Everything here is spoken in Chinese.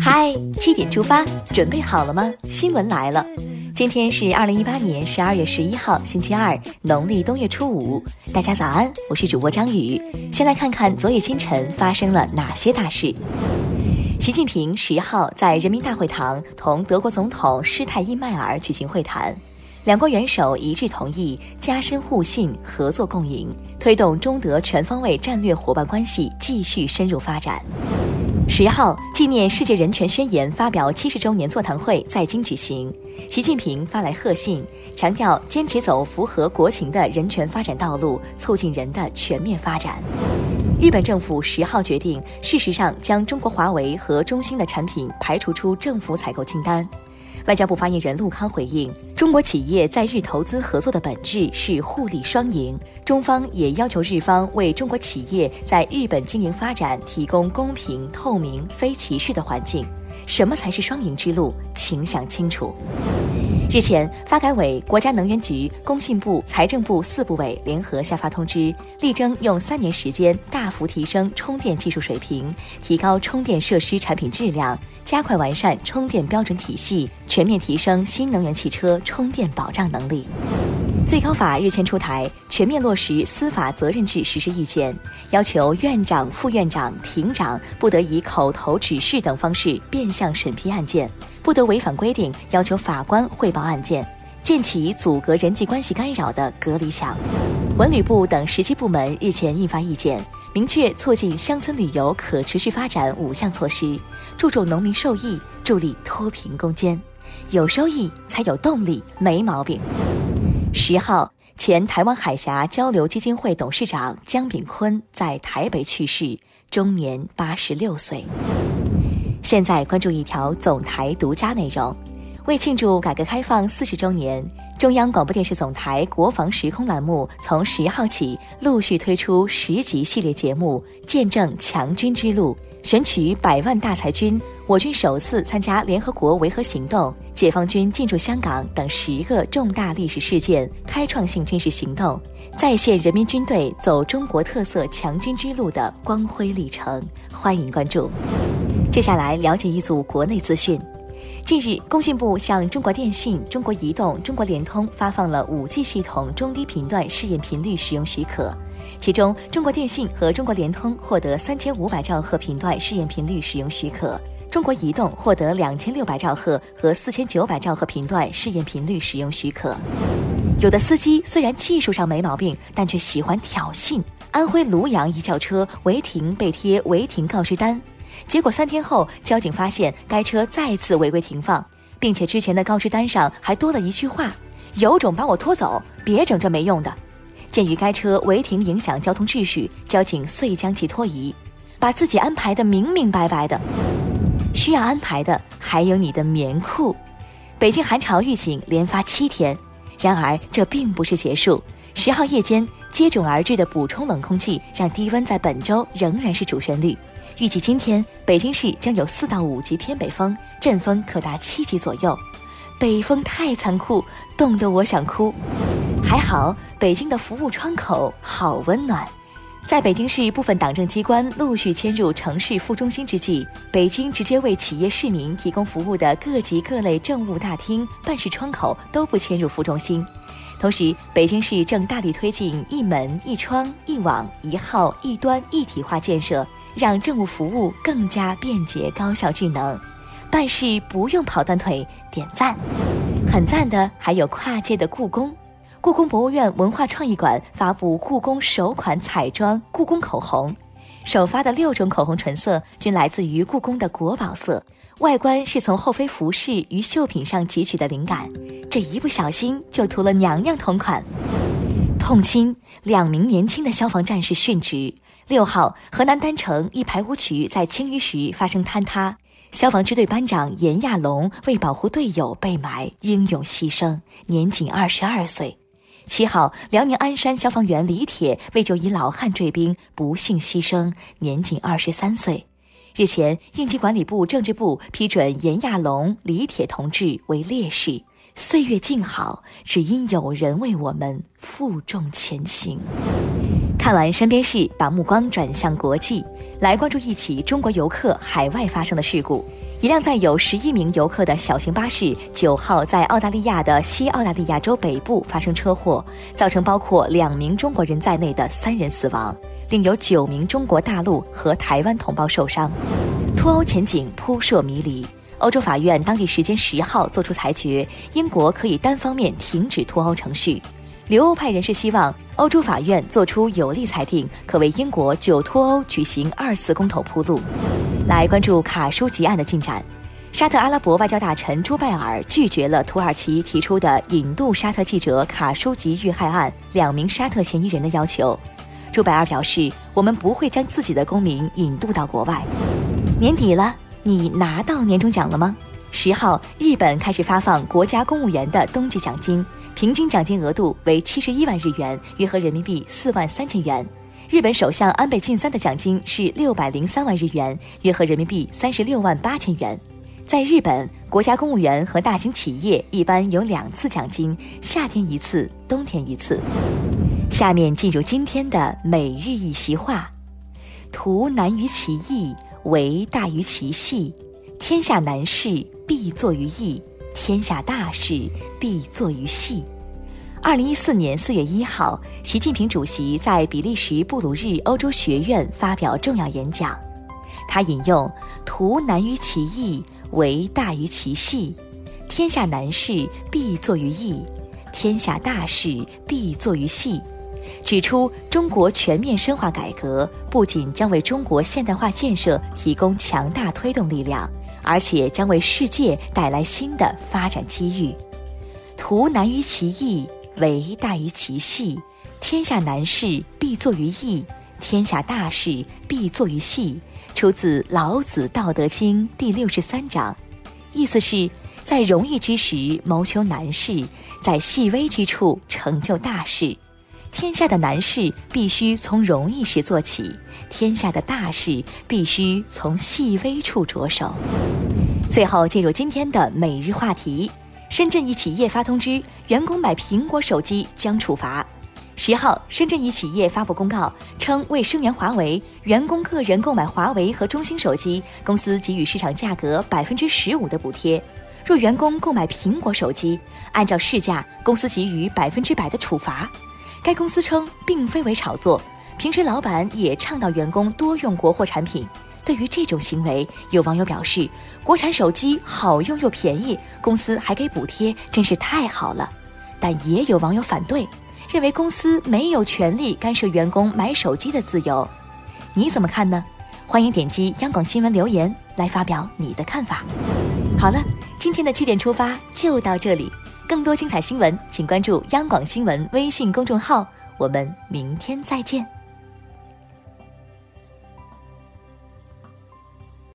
嗨，七点出发，准备好了吗？新闻来了，今天是二零一八年十二月十一号，星期二，农历冬月初五。大家早安，我是主播张宇。先来看看昨夜今晨发生了哪些大事。习近平十号在人民大会堂同德国总统施泰因迈尔举行会谈，两国元首一致同意加深互信、合作共赢，推动中德全方位战略伙伴关系继续深入发展。十号，纪念世界人权宣言发表七十周年座谈会在京举行。习近平发来贺信，强调坚持走符合国情的人权发展道路，促进人的全面发展。日本政府十号决定，事实上将中国华为和中兴的产品排除出政府采购清单。外交部发言人陆康回应：中国企业在日投资合作的本质是互利双赢。中方也要求日方为中国企业在日本经营发展提供公平、透明、非歧视的环境。什么才是双赢之路？请想清楚。日前，发改委、国家能源局、工信部、财政部四部委联合下发通知，力争用三年时间大幅提升充电技术水平，提高充电设施产品质量，加快完善充电标准体系，全面提升新能源汽车充电保障能力。最高法日前出台全面落实司法责任制实施意见，要求院长、副院长、庭长不得以口头指示等方式变相审批案件，不得违反规定要求法官汇报案件，建起阻隔人际关系干扰的隔离墙。文旅部等十七部门日前印发意见，明确促进乡村旅游可持续发展五项措施，注重农民受益，助力脱贫攻坚。有收益才有动力，没毛病。十号，前台湾海峡交流基金会董事长江炳坤在台北去世，终年八十六岁。现在关注一条总台独家内容：为庆祝改革开放四十周年，中央广播电视总台国防时空栏目从十号起陆续推出十集系列节目，见证强军之路。选取百万大才军、我军首次参加联合国维和行动、解放军进驻香港等十个重大历史事件、开创性军事行动，再现人民军队走中国特色强军之路的光辉历程。欢迎关注。接下来了解一组国内资讯。近日，工信部向中国电信、中国移动、中国联通发放了 5G 系统中低频段试验频率使用许可。其中，中国电信和中国联通获得三千五百兆赫频段试验频率使用许可，中国移动获得两千六百兆赫和四千九百兆赫频段试验频率使用许可。有的司机虽然技术上没毛病，但却喜欢挑衅。安徽庐阳一轿车违停被贴违停告知单，结果三天后，交警发现该车再次违规停放，并且之前的告知单上还多了一句话：“有种把我拖走，别整这没用的。”鉴于该车违停影响交通秩序，交警遂将其拖移，把自己安排的明明白白的。需要安排的还有你的棉裤。北京寒潮预警连发七天，然而这并不是结束。十号夜间接踵而至的补充冷空气，让低温在本周仍然是主旋律。预计今天北京市将有四到五级偏北风，阵风可达七级左右。北风太残酷，冻得我想哭。还好，北京的服务窗口好温暖。在北京市部分党政机关陆续迁入城市副中心之际，北京直接为企业市民提供服务的各级各类政务大厅、办事窗口都不迁入副中心。同时，北京市正大力推进一门一窗一网一号一端一体化建设，让政务服务更加便捷、高效、智能，办事不用跑断腿。点赞，很赞的还有跨界的故宫。故宫博物院文化创意馆发布故宫首款彩妆故宫口红，首发的六种口红唇色均来自于故宫的国宝色，外观是从后妃服饰与绣品上汲取的灵感，这一不小心就涂了娘娘同款。痛心，两名年轻的消防战士殉职。六号，河南郸城一排污渠在清淤时发生坍塌，消防支队班长严亚龙为保护队友被埋，英勇牺牲，年仅二十二岁。七号，辽宁鞍山消防员李铁为救一老汉坠冰，不幸牺牲，年仅二十三岁。日前，应急管理部、政治部批准严亚龙、李铁同志为烈士。岁月静好，只因有人为我们负重前行。看完身边事，把目光转向国际。来关注一起中国游客海外发生的事故。一辆载有十一名游客的小型巴士，九号在澳大利亚的西澳大利亚州北部发生车祸，造成包括两名中国人在内的三人死亡，另有九名中国大陆和台湾同胞受伤。脱欧前景扑朔迷离。欧洲法院当地时间十号作出裁决，英国可以单方面停止脱欧程序。留欧派人士希望欧洲法院作出有利裁定，可为英国就脱欧举行二次公投铺路。来关注卡舒吉案的进展。沙特阿拉伯外交大臣朱拜尔拒绝了土耳其提出的引渡沙特记者卡舒吉遇害案两名沙特嫌疑人的要求。朱拜尔表示：“我们不会将自己的公民引渡到国外。”年底了，你拿到年终奖了吗？十号，日本开始发放国家公务员的冬季奖金，平均奖金额度为七十一万日元，约合人民币四万三千元。日本首相安倍晋三的奖金是六百零三万日元，约合人民币三十六万八千元。在日本，国家公务员和大型企业一般有两次奖金，夏天一次，冬天一次。下面进入今天的每日一席话：图难于其易，为大于其细。天下难事必作于易，天下大事必作于细。二零一四年四月一号，习近平主席在比利时布鲁日欧洲学院发表重要演讲。他引用“图难于其易，为大于其细；天下难事必作于易，天下大事必作于细”，指出中国全面深化改革不仅将为中国现代化建设提供强大推动力量，而且将为世界带来新的发展机遇。“图难于其易。”为大于其细，天下难事必作于易，天下大事必作于细。出自《老子·道德经》第六十三章，意思是，在容易之时谋求难事，在细微之处成就大事。天下的难事必须从容易时做起，天下的大事必须从细微处着手。最后进入今天的每日话题。深圳一企业发通知，员工买苹果手机将处罚。十号，深圳一企业发布公告称，为声援华为，员工个人购买华为和中兴手机，公司给予市场价格百分之十五的补贴；若员工购买苹果手机，按照市价，公司给予百分之百的处罚。该公司称，并非为炒作，平时老板也倡导员工多用国货产品。对于这种行为，有网友表示：“国产手机好用又便宜，公司还给补贴，真是太好了。”但也有网友反对，认为公司没有权利干涉员工买手机的自由。你怎么看呢？欢迎点击央广新闻留言来发表你的看法。好了，今天的七点出发就到这里，更多精彩新闻，请关注央广新闻微信公众号。我们明天再见。